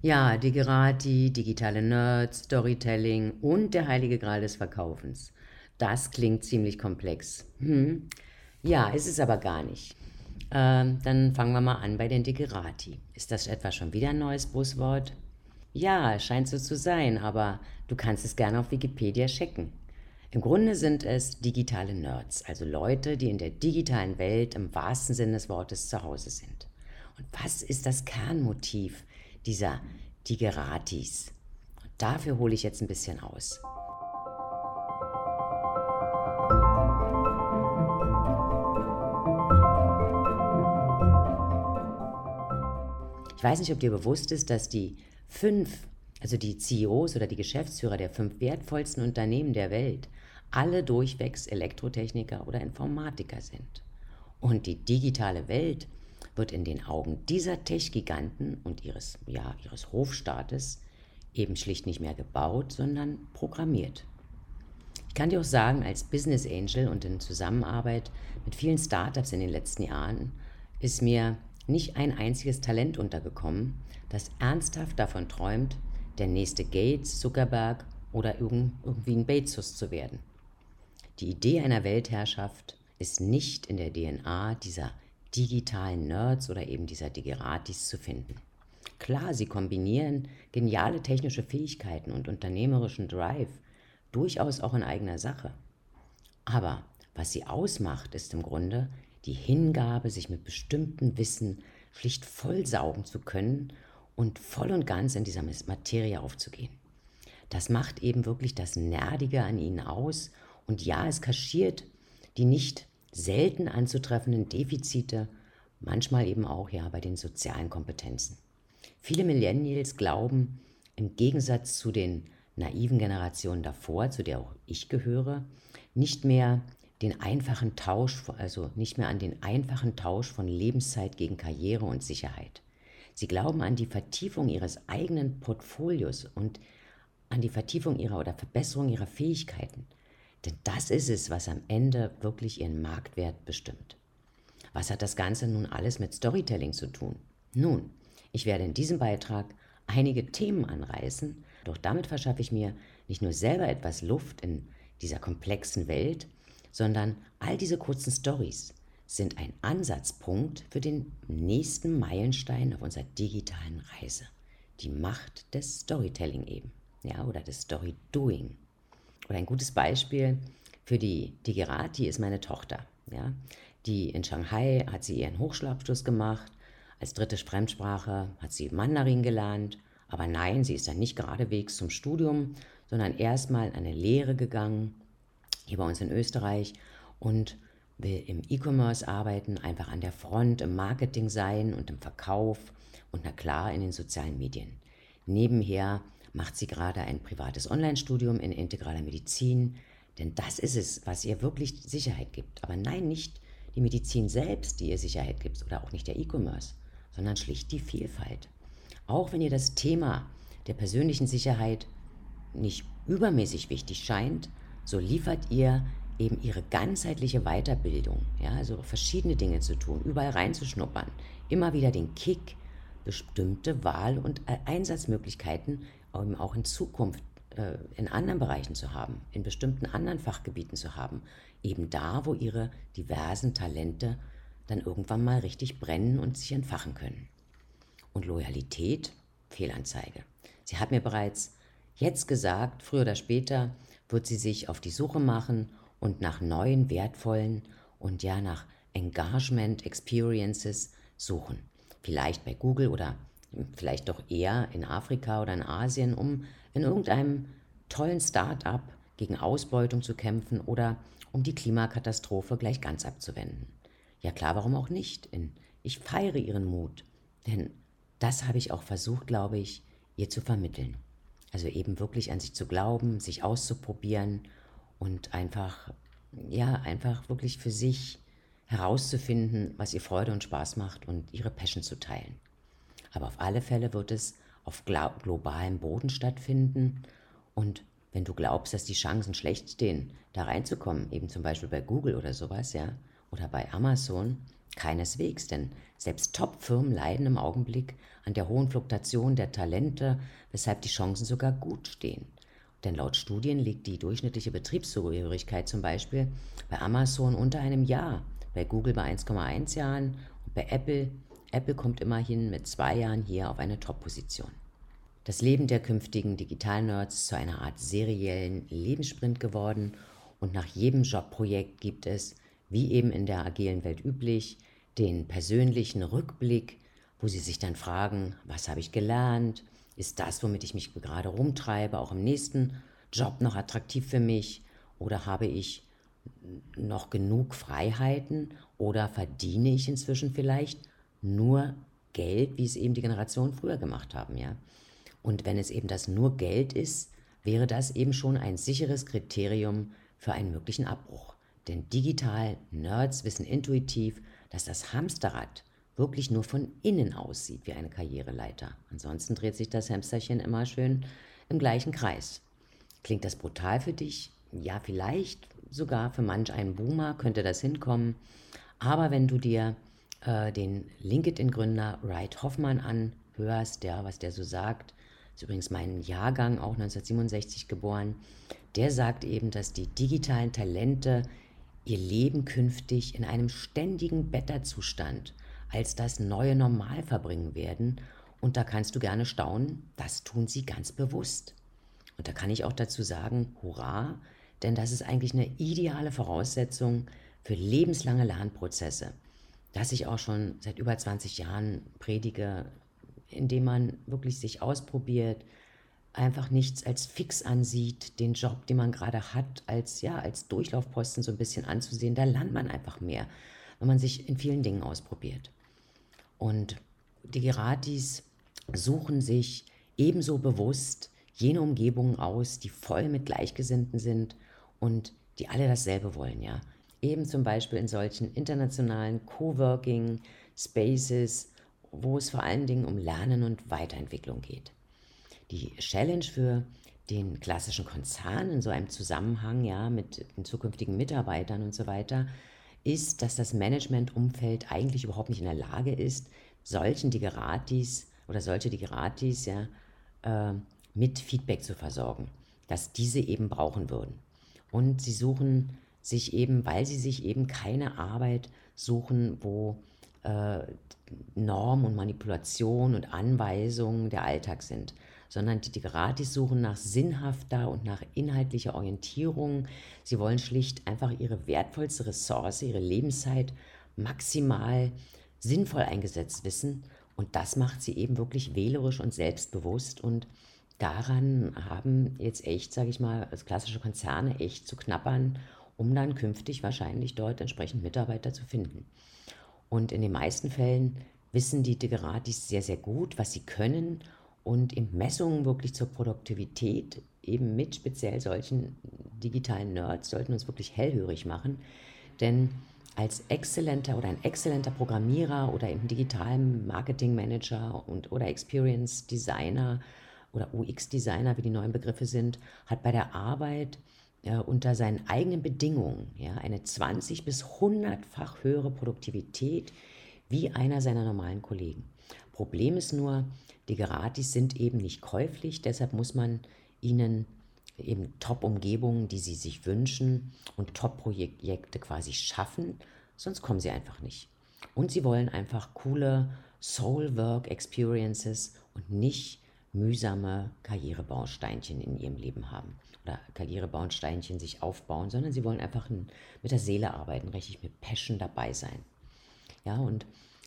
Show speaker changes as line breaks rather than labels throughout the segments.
Ja, Digerati, digitale Nerds, Storytelling und der heilige Gral des Verkaufens. Das klingt ziemlich komplex. Hm. Ja, ist es aber gar nicht. Ähm, dann fangen wir mal an bei den Digerati. Ist das etwa schon wieder ein neues Buzzword? Ja, scheint so zu sein, aber du kannst es gerne auf Wikipedia checken. Im Grunde sind es digitale Nerds, also Leute, die in der digitalen Welt im wahrsten Sinne des Wortes zu Hause sind. Und was ist das Kernmotiv dieser Digeratis. Und dafür hole ich jetzt ein bisschen aus. Ich weiß nicht, ob dir bewusst ist, dass die fünf, also die CEOs oder die Geschäftsführer der fünf wertvollsten Unternehmen der Welt, alle durchwegs Elektrotechniker oder Informatiker sind. Und die digitale Welt wird in den Augen dieser Tech-Giganten und ihres, ja, ihres Hofstaates eben schlicht nicht mehr gebaut, sondern programmiert. Ich kann dir auch sagen, als Business Angel und in Zusammenarbeit mit vielen Startups in den letzten Jahren ist mir nicht ein einziges Talent untergekommen, das ernsthaft davon träumt, der nächste Gates, Zuckerberg oder irgendwie ein Bezos zu werden. Die Idee einer Weltherrschaft ist nicht in der DNA dieser digitalen Nerds oder eben dieser Digeratis zu finden. Klar, sie kombinieren geniale technische Fähigkeiten und unternehmerischen Drive durchaus auch in eigener Sache. Aber was sie ausmacht, ist im Grunde die Hingabe, sich mit bestimmtem Wissen schlicht vollsaugen zu können und voll und ganz in dieser Materie aufzugehen. Das macht eben wirklich das Nerdige an ihnen aus und ja, es kaschiert die nicht selten anzutreffenden Defizite, manchmal eben auch ja bei den sozialen Kompetenzen. Viele Millennials glauben, im Gegensatz zu den naiven Generationen davor, zu der auch ich gehöre, nicht mehr den einfachen Tausch, also nicht mehr an den einfachen Tausch von Lebenszeit gegen Karriere und Sicherheit. Sie glauben an die Vertiefung ihres eigenen Portfolios und an die Vertiefung ihrer oder Verbesserung ihrer Fähigkeiten. Denn das ist es, was am Ende wirklich ihren Marktwert bestimmt. Was hat das Ganze nun alles mit Storytelling zu tun? Nun, ich werde in diesem Beitrag einige Themen anreißen, doch damit verschaffe ich mir nicht nur selber etwas Luft in dieser komplexen Welt, sondern all diese kurzen Stories sind ein Ansatzpunkt für den nächsten Meilenstein auf unserer digitalen Reise. Die Macht des Storytelling eben, ja, oder des Storydoing. Oder ein gutes Beispiel für die Digerati ist meine Tochter. Ja? Die in Shanghai hat sie ihren Hochschulabschluss gemacht. Als dritte Fremdsprache hat sie Mandarin gelernt. Aber nein, sie ist dann nicht geradewegs zum Studium, sondern erstmal in eine Lehre gegangen, hier bei uns in Österreich, und will im E-Commerce arbeiten, einfach an der Front, im Marketing sein und im Verkauf und na klar in den sozialen Medien. Nebenher macht sie gerade ein privates Online-Studium in integraler Medizin, denn das ist es, was ihr wirklich Sicherheit gibt. Aber nein, nicht die Medizin selbst, die ihr Sicherheit gibt, oder auch nicht der E-Commerce, sondern schlicht die Vielfalt. Auch wenn ihr das Thema der persönlichen Sicherheit nicht übermäßig wichtig scheint, so liefert ihr eben ihre ganzheitliche Weiterbildung, ja, also verschiedene Dinge zu tun, überall reinzuschnuppern, immer wieder den Kick, bestimmte Wahl- und Einsatzmöglichkeiten um auch in Zukunft äh, in anderen Bereichen zu haben, in bestimmten anderen Fachgebieten zu haben, eben da, wo ihre diversen Talente dann irgendwann mal richtig brennen und sich entfachen können. Und Loyalität, Fehlanzeige. Sie hat mir bereits jetzt gesagt, früher oder später wird sie sich auf die Suche machen und nach neuen, wertvollen und ja nach Engagement Experiences suchen. Vielleicht bei Google oder vielleicht doch eher in Afrika oder in Asien, um in irgendeinem tollen Start-up gegen Ausbeutung zu kämpfen oder um die Klimakatastrophe gleich ganz abzuwenden. Ja klar, warum auch nicht? Ich feiere ihren Mut, denn das habe ich auch versucht, glaube ich, ihr zu vermitteln. Also eben wirklich an sich zu glauben, sich auszuprobieren und einfach, ja, einfach wirklich für sich herauszufinden, was ihr Freude und Spaß macht und ihre Passion zu teilen. Aber auf alle Fälle wird es auf globalem Boden stattfinden. Und wenn du glaubst, dass die Chancen schlecht stehen, da reinzukommen, eben zum Beispiel bei Google oder sowas, ja, oder bei Amazon, Keineswegs, denn selbst Top-Firmen leiden im Augenblick an der hohen Fluktuation der Talente, weshalb die Chancen sogar gut stehen. Denn laut Studien liegt die durchschnittliche Betriebszugehörigkeit zum Beispiel bei Amazon unter einem Jahr, bei Google bei 1,1 Jahren und bei Apple, Apple kommt immerhin mit zwei Jahren hier auf eine Top-Position. Das Leben der künftigen Digital-Nerds ist zu einer Art seriellen Lebenssprint geworden und nach jedem Jobprojekt gibt es, wie eben in der agilen Welt üblich, den persönlichen Rückblick, wo sie sich dann fragen, was habe ich gelernt, ist das, womit ich mich gerade rumtreibe, auch im nächsten Job noch attraktiv für mich? Oder habe ich noch genug Freiheiten? Oder verdiene ich inzwischen vielleicht nur Geld, wie es eben die Generationen früher gemacht haben, ja? Und wenn es eben das nur Geld ist, wäre das eben schon ein sicheres Kriterium für einen möglichen Abbruch. Denn digital Nerds wissen intuitiv, dass das Hamsterrad wirklich nur von innen aussieht wie eine Karriereleiter. Ansonsten dreht sich das Hamsterchen immer schön im gleichen Kreis. Klingt das brutal für dich? Ja, vielleicht sogar für manch einen Boomer könnte das hinkommen. Aber wenn du dir äh, den LinkedIn-Gründer Wright Hoffmann anhörst, der, was der so sagt, ist übrigens mein Jahrgang, auch 1967 geboren, der sagt eben, dass die digitalen Talente ihr Leben künftig in einem ständigen Betterzustand als das neue Normal verbringen werden. Und da kannst du gerne staunen, das tun sie ganz bewusst. Und da kann ich auch dazu sagen, hurra, denn das ist eigentlich eine ideale Voraussetzung für lebenslange Lernprozesse, das ich auch schon seit über 20 Jahren predige, indem man wirklich sich ausprobiert, einfach nichts als fix ansieht, den Job, den man gerade hat, als ja, als Durchlaufposten so ein bisschen anzusehen, da lernt man einfach mehr, wenn man sich in vielen Dingen ausprobiert. Und die Geratis suchen sich ebenso bewusst jene Umgebungen aus, die voll mit Gleichgesinnten sind und die alle dasselbe wollen, ja. Eben zum Beispiel in solchen internationalen Coworking Spaces, wo es vor allen Dingen um Lernen und Weiterentwicklung geht. Die Challenge für den klassischen Konzern in so einem Zusammenhang, ja, mit den zukünftigen Mitarbeitern und so weiter, ist, dass das Managementumfeld eigentlich überhaupt nicht in der Lage ist, solchen Digeratis oder solche Digeratis ja, äh, mit Feedback zu versorgen, dass diese eben brauchen würden. Und sie suchen sich eben, weil sie sich eben keine Arbeit suchen, wo äh, Norm und Manipulation und Anweisungen der Alltag sind, sondern die Digeratis suchen nach sinnhafter und nach inhaltlicher Orientierung. Sie wollen schlicht einfach ihre wertvollste Ressource, ihre Lebenszeit maximal sinnvoll eingesetzt wissen. Und das macht sie eben wirklich wählerisch und selbstbewusst. Und daran haben jetzt echt, sage ich mal, als klassische Konzerne echt zu knappern, um dann künftig wahrscheinlich dort entsprechend Mitarbeiter zu finden. Und in den meisten Fällen wissen die Digeratis sehr, sehr gut, was sie können und in Messungen wirklich zur Produktivität, eben mit speziell solchen digitalen Nerds, sollten uns wirklich hellhörig machen. Denn als exzellenter oder ein exzellenter Programmierer oder eben digitalen Marketingmanager und oder Experience Designer oder UX Designer, wie die neuen Begriffe sind, hat bei der Arbeit äh, unter seinen eigenen Bedingungen ja, eine 20 bis 100-fach höhere Produktivität wie einer seiner normalen Kollegen. Problem ist nur, die Geratis sind eben nicht käuflich, deshalb muss man ihnen eben Top-Umgebungen, die sie sich wünschen und Top-Projekte quasi schaffen, sonst kommen sie einfach nicht. Und sie wollen einfach coole Soul-Work-Experiences und nicht mühsame Karrierebausteinchen in ihrem Leben haben oder Karrierebausteinchen sich aufbauen, sondern sie wollen einfach mit der Seele arbeiten, richtig mit Passion dabei sein. Ja, und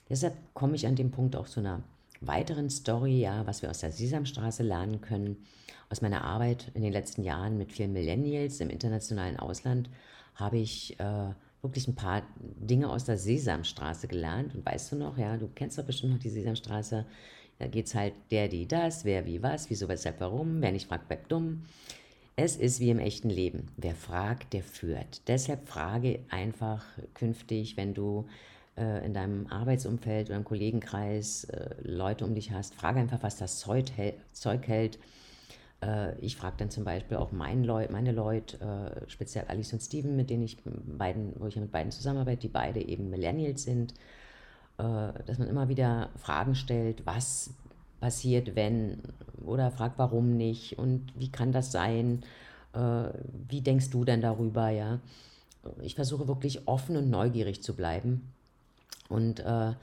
deshalb komme ich an dem Punkt auch zu einer weiteren Story, ja, was wir aus der Sesamstraße lernen können. Aus meiner Arbeit in den letzten Jahren mit vielen Millennials im internationalen Ausland habe ich äh, wirklich ein paar Dinge aus der Sesamstraße gelernt. Und weißt du noch, ja, du kennst doch bestimmt noch die Sesamstraße. Da geht es halt der, die, das, wer, wie, was, wieso, weshalb, warum. Wer nicht fragt, bleibt dumm. Es ist wie im echten Leben. Wer fragt, der führt. Deshalb frage einfach künftig, wenn du äh, in deinem Arbeitsumfeld oder im Kollegenkreis äh, Leute um dich hast, frage einfach, was das Zeug, Zeug hält. Äh, ich frage dann zum Beispiel auch mein Leut, meine Leute, äh, speziell Alice und Steven, mit denen ich beiden, wo ich mit beiden zusammenarbeite, die beide eben Millennials sind. Äh, dass man immer wieder Fragen stellt, was passiert, wenn, oder fragt, warum nicht und wie kann das sein, äh, wie denkst du denn darüber, ja. Ich versuche wirklich offen und neugierig zu bleiben und äh,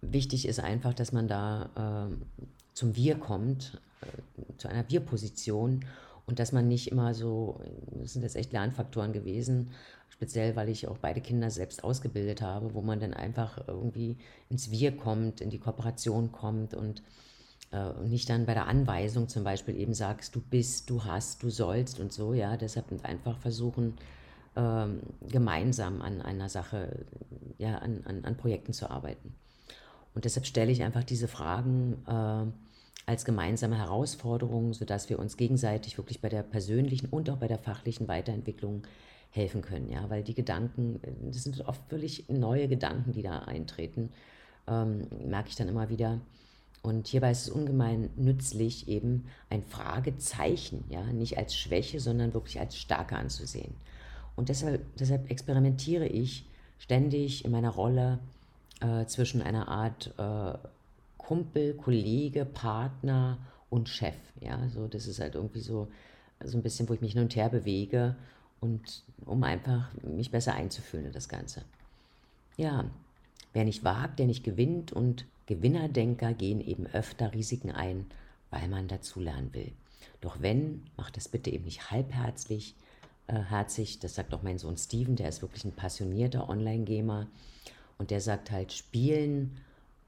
wichtig ist einfach, dass man da äh, zum Wir kommt, äh, zu einer Wir-Position und dass man nicht immer so, das sind jetzt echt Lernfaktoren gewesen, speziell weil ich auch beide Kinder selbst ausgebildet habe, wo man dann einfach irgendwie ins Wir kommt, in die Kooperation kommt und äh, nicht dann bei der Anweisung zum Beispiel eben sagst, du bist, du hast, du sollst und so, ja, deshalb einfach versuchen, ähm, gemeinsam an einer Sache, ja, an, an, an Projekten zu arbeiten. Und deshalb stelle ich einfach diese Fragen äh, als gemeinsame Herausforderung, sodass wir uns gegenseitig wirklich bei der persönlichen und auch bei der fachlichen Weiterentwicklung helfen können. Ja? Weil die Gedanken, das sind oft völlig neue Gedanken, die da eintreten, ähm, merke ich dann immer wieder. Und hierbei ist es ungemein nützlich, eben ein Fragezeichen, ja, nicht als Schwäche, sondern wirklich als Stärke anzusehen. Und deshalb, deshalb experimentiere ich ständig in meiner Rolle äh, zwischen einer Art äh, Kumpel, Kollege, Partner und Chef. Ja, so das ist halt irgendwie so, so ein bisschen, wo ich mich hin und her bewege und um einfach mich besser einzufühlen in das Ganze. Ja, wer nicht wagt, der nicht gewinnt und Gewinnerdenker gehen eben öfter Risiken ein, weil man dazulernen will. Doch wenn, macht das bitte eben nicht halbherzig, äh, herzig, das sagt auch mein Sohn Steven, der ist wirklich ein passionierter Online-Gamer und der sagt halt, spielen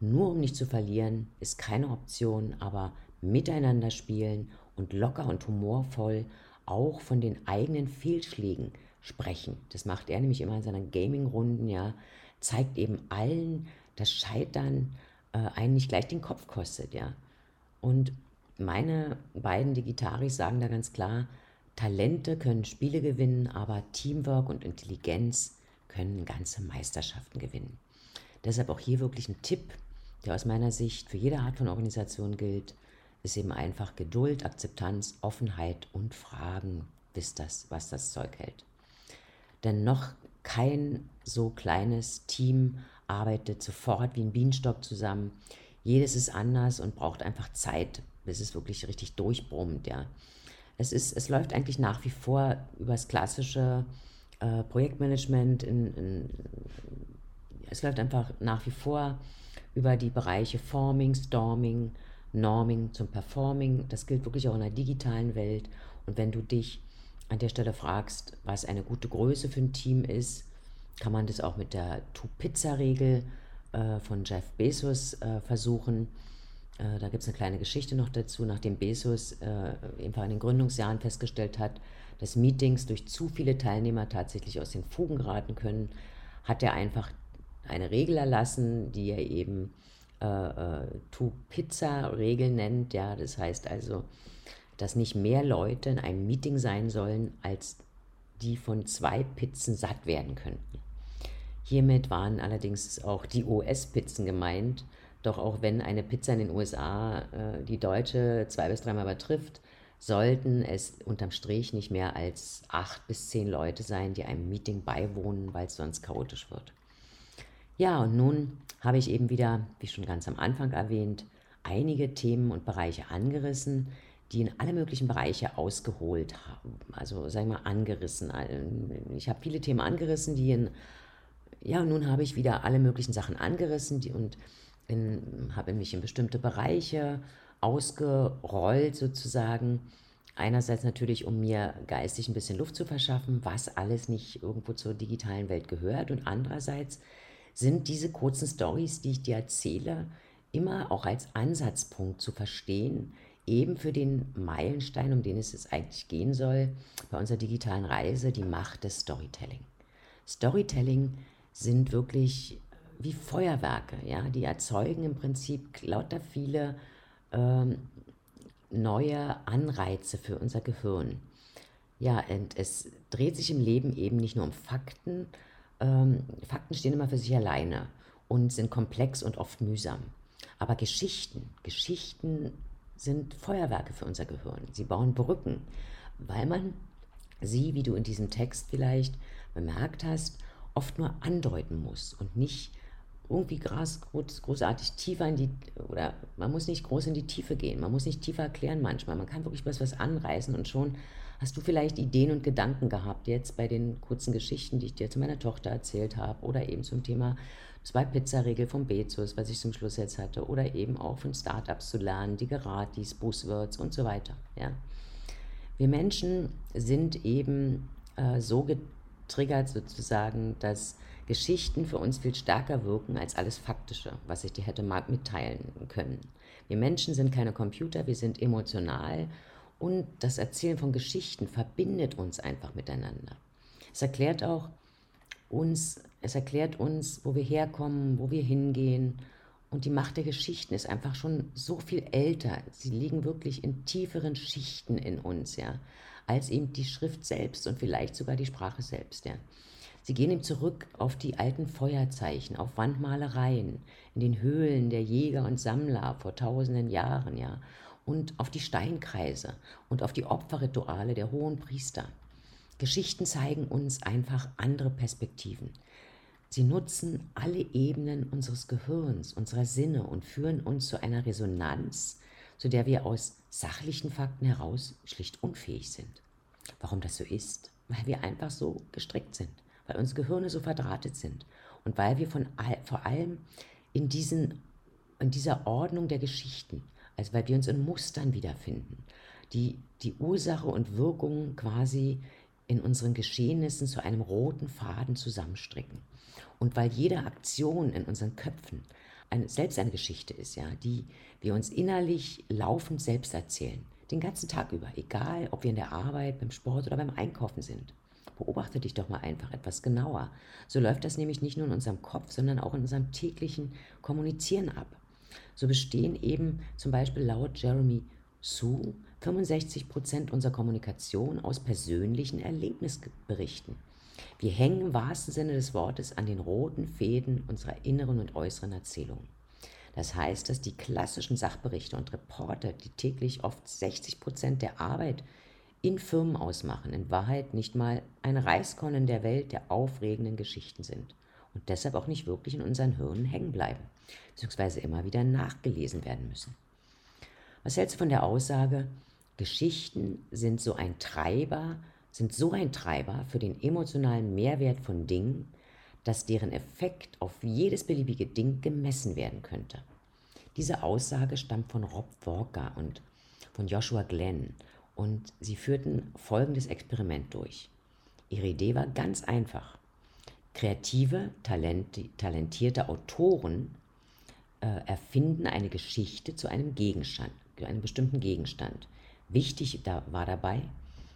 nur um nicht zu verlieren, ist keine Option, aber miteinander spielen und locker und humorvoll auch von den eigenen Fehlschlägen sprechen. Das macht er nämlich immer in seinen Gaming-Runden, ja, zeigt eben allen, dass Scheitern äh, einen nicht gleich den Kopf kostet, ja. Und meine beiden Digitaris sagen da ganz klar, Talente können Spiele gewinnen, aber Teamwork und Intelligenz können ganze Meisterschaften gewinnen. Deshalb auch hier wirklich ein Tipp, der aus meiner Sicht für jede Art von Organisation gilt, ist eben einfach Geduld, Akzeptanz, Offenheit und Fragen, bis das, was das Zeug hält. Denn noch kein so kleines Team arbeitet sofort wie ein Bienenstock zusammen. Jedes ist anders und braucht einfach Zeit, bis es wirklich richtig durchbrummt. Ja. Es, ist, es läuft eigentlich nach wie vor über das klassische äh, Projektmanagement. In, in, es läuft einfach nach wie vor über die Bereiche Forming, Storming, Norming zum Performing. Das gilt wirklich auch in der digitalen Welt. Und wenn du dich an der Stelle fragst, was eine gute Größe für ein Team ist, kann man das auch mit der Two-Pizza-Regel äh, von Jeff Bezos äh, versuchen. Äh, da gibt es eine kleine Geschichte noch dazu, nachdem Bezos äh, einfach in den Gründungsjahren festgestellt hat, dass Meetings durch zu viele Teilnehmer tatsächlich aus den Fugen geraten können, hat er einfach eine Regel erlassen, die er eben äh, äh, Two-Pizza-Regel nennt. Ja, das heißt also, dass nicht mehr Leute in einem Meeting sein sollen, als die von zwei Pizzen satt werden könnten. Hiermit waren allerdings auch die US-Pizzen gemeint. Doch auch wenn eine Pizza in den USA äh, die deutsche zwei bis dreimal übertrifft, sollten es unterm Strich nicht mehr als acht bis zehn Leute sein, die einem Meeting beiwohnen, weil es sonst chaotisch wird. Ja, und nun habe ich eben wieder, wie schon ganz am Anfang erwähnt, einige Themen und Bereiche angerissen, die in alle möglichen Bereiche ausgeholt haben. Also sagen wir mal angerissen. Ich habe viele Themen angerissen, die in, ja, nun habe ich wieder alle möglichen Sachen angerissen die, und in, habe mich in bestimmte Bereiche ausgerollt sozusagen. Einerseits natürlich, um mir geistig ein bisschen Luft zu verschaffen, was alles nicht irgendwo zur digitalen Welt gehört und andererseits sind diese kurzen Stories, die ich dir erzähle, immer auch als Ansatzpunkt zu verstehen, eben für den Meilenstein, um den es jetzt eigentlich gehen soll, bei unserer digitalen Reise, die Macht des Storytelling. Storytelling sind wirklich wie Feuerwerke, ja, die erzeugen im Prinzip lauter viele ähm, neue Anreize für unser Gehirn. Ja, und es dreht sich im Leben eben nicht nur um Fakten, ähm, Fakten stehen immer für sich alleine und sind komplex und oft mühsam. Aber Geschichten, Geschichten sind Feuerwerke für unser Gehirn. Sie bauen Brücken, weil man sie, wie du in diesem Text vielleicht bemerkt hast, oft nur andeuten muss und nicht irgendwie groß, großartig tiefer in die, oder man muss nicht groß in die Tiefe gehen, man muss nicht tiefer erklären manchmal, man kann wirklich was, was anreißen und schon hast du vielleicht Ideen und Gedanken gehabt, jetzt bei den kurzen Geschichten, die ich dir zu meiner Tochter erzählt habe oder eben zum Thema Zwei-Pizza-Regel von Bezos, was ich zum Schluss jetzt hatte, oder eben auch von Startups zu lernen, die Geratis, Buzzwords und so weiter. Ja. Wir Menschen sind eben äh, so getriggert sozusagen, dass Geschichten für uns viel stärker wirken als alles Faktische, was ich dir hätte mitteilen können. Wir Menschen sind keine Computer, wir sind emotional und das Erzählen von Geschichten verbindet uns einfach miteinander. Es erklärt auch uns, es erklärt uns, wo wir herkommen, wo wir hingehen. Und die Macht der Geschichten ist einfach schon so viel älter. Sie liegen wirklich in tieferen Schichten in uns, ja, als eben die Schrift selbst und vielleicht sogar die Sprache selbst, ja. Sie gehen ihm zurück auf die alten Feuerzeichen, auf Wandmalereien, in den Höhlen der Jäger und Sammler vor tausenden Jahren, ja, und auf die Steinkreise und auf die Opferrituale der hohen Priester. Geschichten zeigen uns einfach andere Perspektiven. Sie nutzen alle Ebenen unseres Gehirns, unserer Sinne und führen uns zu einer Resonanz, zu der wir aus sachlichen Fakten heraus schlicht unfähig sind. Warum das so ist? Weil wir einfach so gestrickt sind weil unsere Gehirne so verdrahtet sind und weil wir von all, vor allem in, diesen, in dieser Ordnung der Geschichten, also weil wir uns in Mustern wiederfinden, die die Ursache und Wirkung quasi in unseren Geschehnissen zu einem roten Faden zusammenstricken. Und weil jede Aktion in unseren Köpfen eine, selbst eine Geschichte ist, ja, die wir uns innerlich laufend selbst erzählen, den ganzen Tag über, egal ob wir in der Arbeit, beim Sport oder beim Einkaufen sind. Beobachte dich doch mal einfach etwas genauer. So läuft das nämlich nicht nur in unserem Kopf, sondern auch in unserem täglichen Kommunizieren ab. So bestehen eben zum Beispiel laut Jeremy Sue 65 Prozent unserer Kommunikation aus persönlichen Erlebnisberichten. Wir hängen im wahrsten Sinne des Wortes an den roten Fäden unserer inneren und äußeren Erzählung. Das heißt, dass die klassischen Sachberichte und Reporter, die täglich oft 60 Prozent der Arbeit in Firmen ausmachen, in Wahrheit nicht mal ein Reiskorn in der Welt der aufregenden Geschichten sind und deshalb auch nicht wirklich in unseren Hirnen hängen bleiben, beziehungsweise immer wieder nachgelesen werden müssen. Was hältst du von der Aussage, Geschichten sind so ein Treiber, sind so ein Treiber für den emotionalen Mehrwert von Dingen, dass deren Effekt auf jedes beliebige Ding gemessen werden könnte. Diese Aussage stammt von Rob Walker und von Joshua Glenn und sie führten folgendes Experiment durch. Ihre Idee war ganz einfach. Kreative, talenti talentierte Autoren äh, erfinden eine Geschichte zu einem Gegenstand, zu einem bestimmten Gegenstand. Wichtig da war dabei,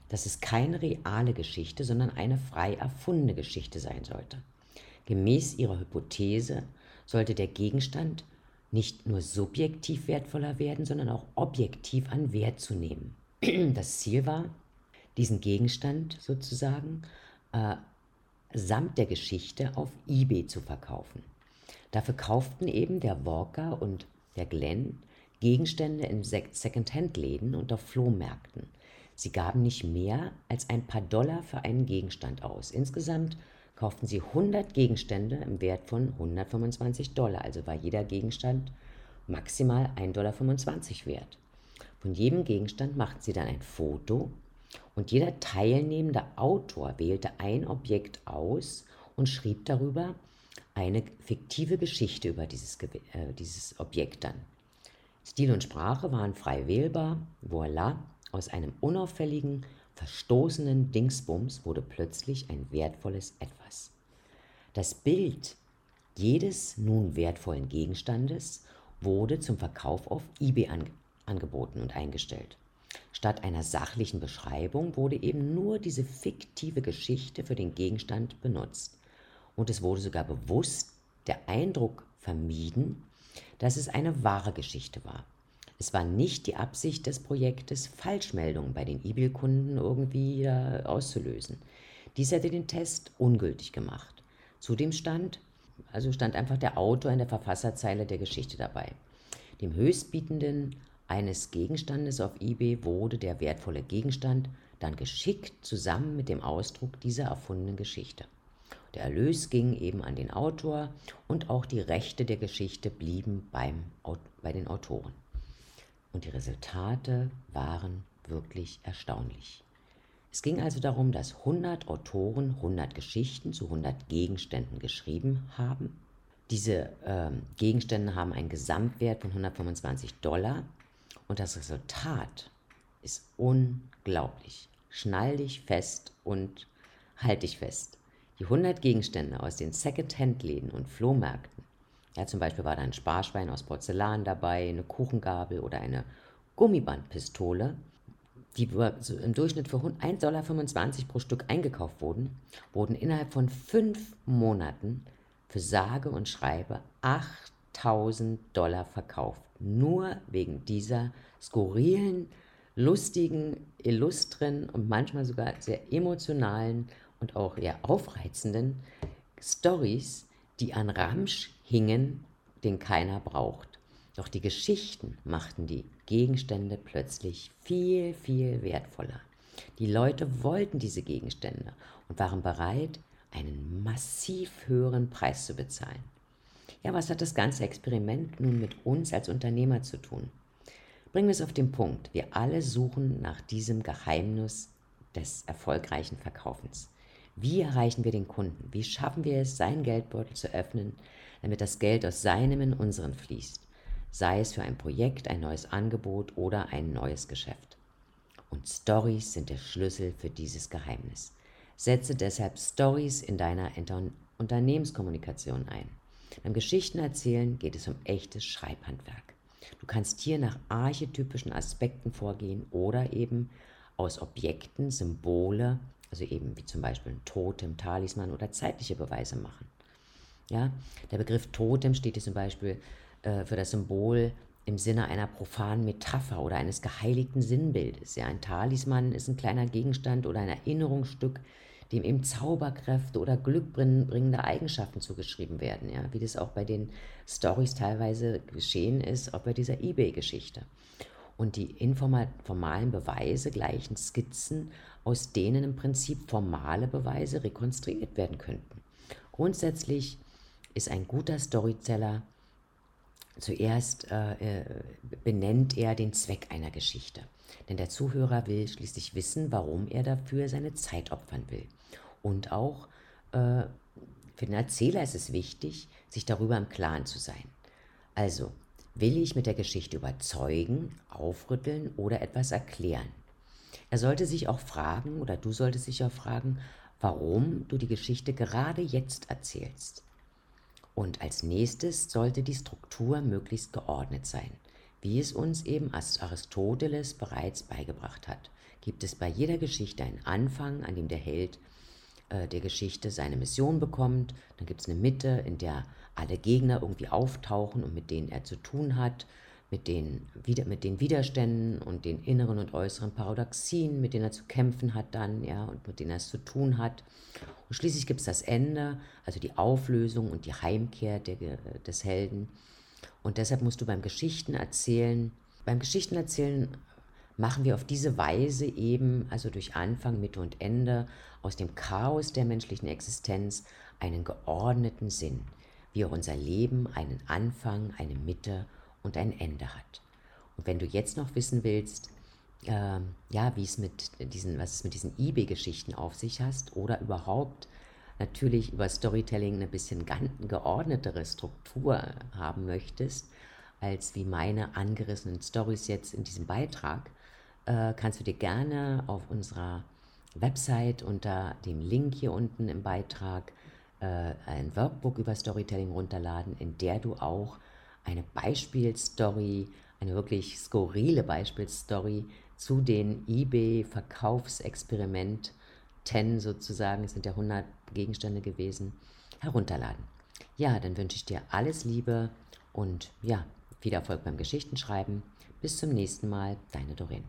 dass es keine reale Geschichte, sondern eine frei erfundene Geschichte sein sollte. Gemäß ihrer Hypothese sollte der Gegenstand nicht nur subjektiv wertvoller werden, sondern auch objektiv an Wert zu nehmen. Das Ziel war, diesen Gegenstand sozusagen äh, samt der Geschichte auf eBay zu verkaufen. Dafür kauften eben der Walker und der Glenn Gegenstände in Secondhand-Läden und auf Flohmärkten. Sie gaben nicht mehr als ein paar Dollar für einen Gegenstand aus. Insgesamt kauften sie 100 Gegenstände im Wert von 125 Dollar, also war jeder Gegenstand maximal 1,25 Dollar wert. Von jedem Gegenstand machten sie dann ein Foto und jeder teilnehmende Autor wählte ein Objekt aus und schrieb darüber eine fiktive Geschichte über dieses, äh, dieses Objekt dann. Stil und Sprache waren frei wählbar. Voila, aus einem unauffälligen, verstoßenen Dingsbums wurde plötzlich ein wertvolles Etwas. Das Bild jedes nun wertvollen Gegenstandes wurde zum Verkauf auf eBay angeboten und eingestellt. Statt einer sachlichen Beschreibung wurde eben nur diese fiktive Geschichte für den Gegenstand benutzt. Und es wurde sogar bewusst der Eindruck vermieden, dass es eine wahre Geschichte war. Es war nicht die Absicht des Projektes, Falschmeldungen bei den eBay-Kunden irgendwie äh, auszulösen. Dies hätte den Test ungültig gemacht. Zudem stand, also stand einfach der Autor in der Verfasserzeile der Geschichte dabei. Dem Höchstbietenden eines Gegenstandes auf eBay wurde der wertvolle Gegenstand dann geschickt zusammen mit dem Ausdruck dieser erfundenen Geschichte. Der Erlös ging eben an den Autor und auch die Rechte der Geschichte blieben beim, bei den Autoren. Und die Resultate waren wirklich erstaunlich. Es ging also darum, dass 100 Autoren 100 Geschichten zu 100 Gegenständen geschrieben haben. Diese ähm, Gegenstände haben einen Gesamtwert von 125 Dollar und das Resultat ist unglaublich. Schnall dich fest und halt dich fest. Die 100 Gegenstände aus den Second-Hand-Läden und Flohmärkten, ja, zum Beispiel war da ein Sparschwein aus Porzellan dabei, eine Kuchengabel oder eine Gummibandpistole, die im Durchschnitt für 1,25 Dollar pro Stück eingekauft wurden, wurden innerhalb von fünf Monaten für sage und schreibe 8000 Dollar verkauft. Nur wegen dieser skurrilen, lustigen, illustren und manchmal sogar sehr emotionalen und auch eher aufreizenden Stories, die an Ramsch hingen, den keiner braucht. Doch die Geschichten machten die Gegenstände plötzlich viel, viel wertvoller. Die Leute wollten diese Gegenstände und waren bereit, einen massiv höheren Preis zu bezahlen. Ja, was hat das ganze Experiment nun mit uns als Unternehmer zu tun? Bringen wir es auf den Punkt. Wir alle suchen nach diesem Geheimnis des erfolgreichen Verkaufens. Wie erreichen wir den Kunden? Wie schaffen wir es, seinen Geldbeutel zu öffnen, damit das Geld aus seinem in unseren fließt? Sei es für ein Projekt, ein neues Angebot oder ein neues Geschäft. Und Stories sind der Schlüssel für dieses Geheimnis. Setze deshalb Stories in deiner Unternehmenskommunikation ein. Beim Geschichtenerzählen geht es um echtes Schreibhandwerk. Du kannst hier nach archetypischen Aspekten vorgehen oder eben aus Objekten Symbole also eben wie zum Beispiel ein Totem, Talisman oder zeitliche Beweise machen. Ja, der Begriff Totem steht hier zum Beispiel äh, für das Symbol im Sinne einer profanen Metapher oder eines geheiligten Sinnbildes. Ja, ein Talisman ist ein kleiner Gegenstand oder ein Erinnerungsstück, dem eben Zauberkräfte oder glückbringende Eigenschaften zugeschrieben werden, ja, wie das auch bei den Stories teilweise geschehen ist, auch bei dieser eBay-Geschichte. Und die informalen Beweise gleichen Skizzen aus denen im Prinzip formale Beweise rekonstruiert werden könnten. Grundsätzlich ist ein guter Storyteller zuerst äh, äh, benennt er den Zweck einer Geschichte. Denn der Zuhörer will schließlich wissen, warum er dafür seine Zeit opfern will. Und auch äh, für den Erzähler ist es wichtig, sich darüber im Klaren zu sein. Also, will ich mit der Geschichte überzeugen, aufrütteln oder etwas erklären? Er sollte sich auch fragen, oder du solltest dich auch fragen, warum du die Geschichte gerade jetzt erzählst. Und als nächstes sollte die Struktur möglichst geordnet sein. Wie es uns eben Aristoteles bereits beigebracht hat, gibt es bei jeder Geschichte einen Anfang, an dem der Held äh, der Geschichte seine Mission bekommt. Dann gibt es eine Mitte, in der alle Gegner irgendwie auftauchen und mit denen er zu tun hat mit den, mit den Widerständen und den inneren und äußeren Paradoxien, mit denen er zu kämpfen hat dann, ja, und mit denen er es zu tun hat. Und schließlich gibt es das Ende, also die Auflösung und die Heimkehr der, des Helden. Und deshalb musst du beim Geschichtenerzählen, beim Geschichtenerzählen machen wir auf diese Weise eben, also durch Anfang, Mitte und Ende, aus dem Chaos der menschlichen Existenz einen geordneten Sinn, wie auch unser Leben einen Anfang, eine Mitte und ein Ende hat. Und wenn du jetzt noch wissen willst, äh, ja, wie es mit diesen, was es mit diesen eBay-Geschichten auf sich hast oder überhaupt natürlich über Storytelling eine bisschen geordnetere Struktur haben möchtest, als wie meine angerissenen Stories jetzt in diesem Beitrag, äh, kannst du dir gerne auf unserer Website unter dem Link hier unten im Beitrag äh, ein Workbook über Storytelling runterladen, in der du auch eine Beispielstory, eine wirklich skurrile Beispielstory zu den eBay-Verkaufsexperimenten sozusagen, es sind ja 100 Gegenstände gewesen, herunterladen. Ja, dann wünsche ich dir alles Liebe und ja, viel Erfolg beim Geschichtenschreiben. Bis zum nächsten Mal, deine Doreen.